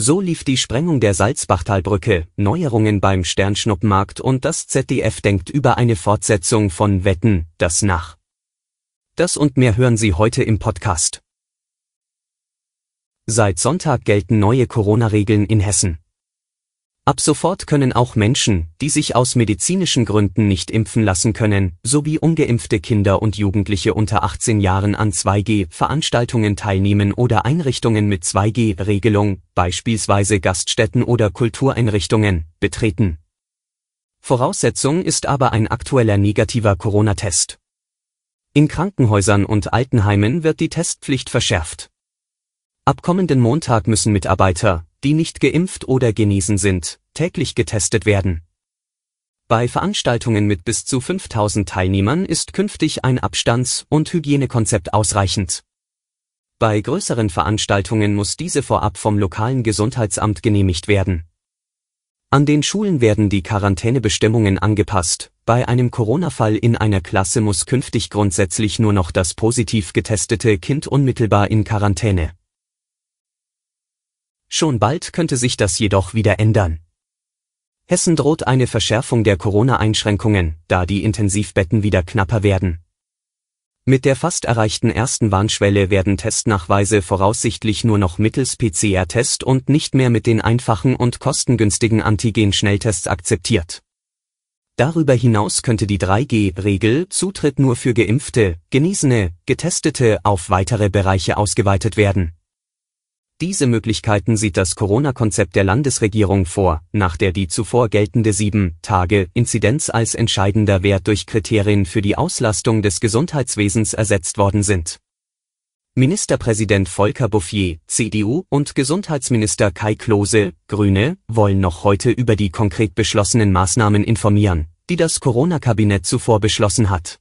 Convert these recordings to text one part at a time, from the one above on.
So lief die Sprengung der Salzbachtalbrücke, Neuerungen beim Sternschnuppenmarkt und das ZDF denkt über eine Fortsetzung von Wetten, das nach. Das und mehr hören Sie heute im Podcast. Seit Sonntag gelten neue Corona-Regeln in Hessen. Ab sofort können auch Menschen, die sich aus medizinischen Gründen nicht impfen lassen können, sowie ungeimpfte Kinder und Jugendliche unter 18 Jahren an 2G-Veranstaltungen teilnehmen oder Einrichtungen mit 2G-Regelung, beispielsweise Gaststätten oder Kultureinrichtungen, betreten. Voraussetzung ist aber ein aktueller negativer Corona-Test. In Krankenhäusern und Altenheimen wird die Testpflicht verschärft. Ab kommenden Montag müssen Mitarbeiter, die nicht geimpft oder genesen sind, täglich getestet werden. Bei Veranstaltungen mit bis zu 5000 Teilnehmern ist künftig ein Abstands- und Hygienekonzept ausreichend. Bei größeren Veranstaltungen muss diese vorab vom lokalen Gesundheitsamt genehmigt werden. An den Schulen werden die Quarantänebestimmungen angepasst. Bei einem Corona-Fall in einer Klasse muss künftig grundsätzlich nur noch das positiv getestete Kind unmittelbar in Quarantäne. Schon bald könnte sich das jedoch wieder ändern. Hessen droht eine Verschärfung der Corona-Einschränkungen, da die Intensivbetten wieder knapper werden. Mit der fast erreichten ersten Warnschwelle werden Testnachweise voraussichtlich nur noch mittels PCR-Test und nicht mehr mit den einfachen und kostengünstigen Antigen-Schnelltests akzeptiert. Darüber hinaus könnte die 3G-Regel Zutritt nur für Geimpfte, Genesene, Getestete auf weitere Bereiche ausgeweitet werden. Diese Möglichkeiten sieht das Corona-Konzept der Landesregierung vor, nach der die zuvor geltende 7-Tage-Inzidenz als entscheidender Wert durch Kriterien für die Auslastung des Gesundheitswesens ersetzt worden sind. Ministerpräsident Volker Bouffier, CDU, und Gesundheitsminister Kai Klose, Grüne, wollen noch heute über die konkret beschlossenen Maßnahmen informieren, die das Corona-Kabinett zuvor beschlossen hat.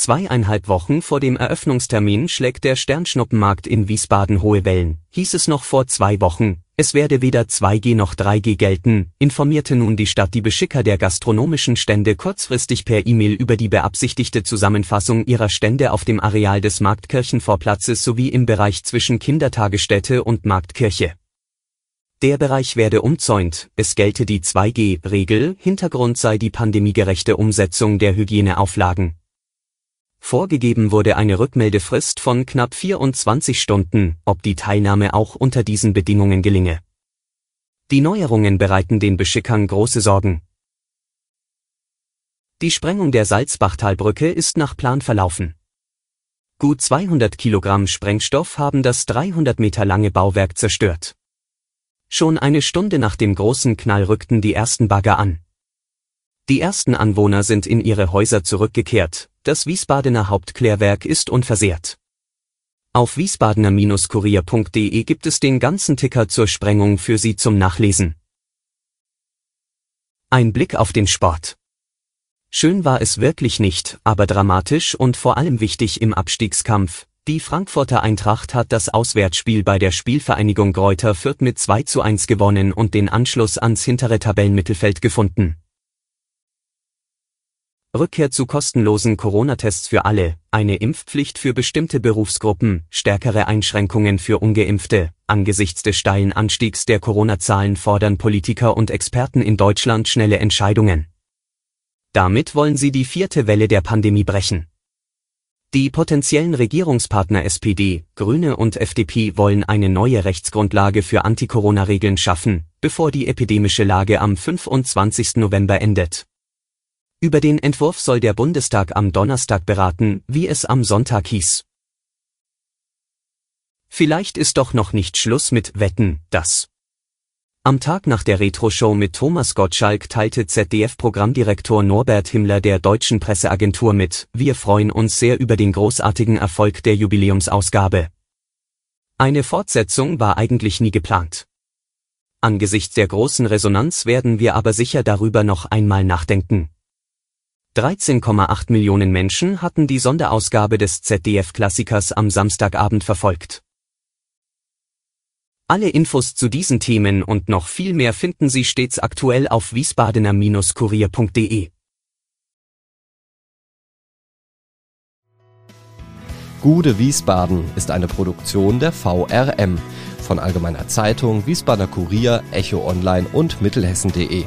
Zweieinhalb Wochen vor dem Eröffnungstermin schlägt der Sternschnuppenmarkt in Wiesbaden hohe Wellen, hieß es noch vor zwei Wochen, es werde weder 2G noch 3G gelten, informierte nun die Stadt die Beschicker der gastronomischen Stände kurzfristig per E-Mail über die beabsichtigte Zusammenfassung ihrer Stände auf dem Areal des Marktkirchenvorplatzes sowie im Bereich zwischen Kindertagesstätte und Marktkirche. Der Bereich werde umzäunt, es gelte die 2G-Regel, Hintergrund sei die pandemiegerechte Umsetzung der Hygieneauflagen. Vorgegeben wurde eine Rückmeldefrist von knapp 24 Stunden, ob die Teilnahme auch unter diesen Bedingungen gelinge. Die Neuerungen bereiten den Beschickern große Sorgen. Die Sprengung der Salzbachtalbrücke ist nach Plan verlaufen. Gut 200 Kilogramm Sprengstoff haben das 300 Meter lange Bauwerk zerstört. Schon eine Stunde nach dem großen Knall rückten die ersten Bagger an. Die ersten Anwohner sind in ihre Häuser zurückgekehrt, das Wiesbadener Hauptklärwerk ist unversehrt. Auf wiesbadener-kurier.de gibt es den ganzen Ticker zur Sprengung für Sie zum Nachlesen. Ein Blick auf den Sport. Schön war es wirklich nicht, aber dramatisch und vor allem wichtig im Abstiegskampf. Die Frankfurter Eintracht hat das Auswärtsspiel bei der Spielvereinigung Gräuter Fürth mit 2 zu 1 gewonnen und den Anschluss ans hintere Tabellenmittelfeld gefunden. Rückkehr zu kostenlosen Corona-Tests für alle, eine Impfpflicht für bestimmte Berufsgruppen, stärkere Einschränkungen für ungeimpfte. Angesichts des steilen Anstiegs der Corona-Zahlen fordern Politiker und Experten in Deutschland schnelle Entscheidungen. Damit wollen sie die vierte Welle der Pandemie brechen. Die potenziellen Regierungspartner SPD, Grüne und FDP wollen eine neue Rechtsgrundlage für Anti-Corona-Regeln schaffen, bevor die epidemische Lage am 25. November endet. Über den Entwurf soll der Bundestag am Donnerstag beraten, wie es am Sonntag hieß. Vielleicht ist doch noch nicht Schluss mit Wetten, das. Am Tag nach der Retro-Show mit Thomas Gottschalk teilte ZDF-Programmdirektor Norbert Himmler der deutschen Presseagentur mit, wir freuen uns sehr über den großartigen Erfolg der Jubiläumsausgabe. Eine Fortsetzung war eigentlich nie geplant. Angesichts der großen Resonanz werden wir aber sicher darüber noch einmal nachdenken. 13,8 Millionen Menschen hatten die Sonderausgabe des ZDF-Klassikers am Samstagabend verfolgt. Alle Infos zu diesen Themen und noch viel mehr finden Sie stets aktuell auf wiesbadener-kurier.de. Gude Wiesbaden ist eine Produktion der VRM von Allgemeiner Zeitung, Wiesbadener Kurier, Echo Online und Mittelhessen.de.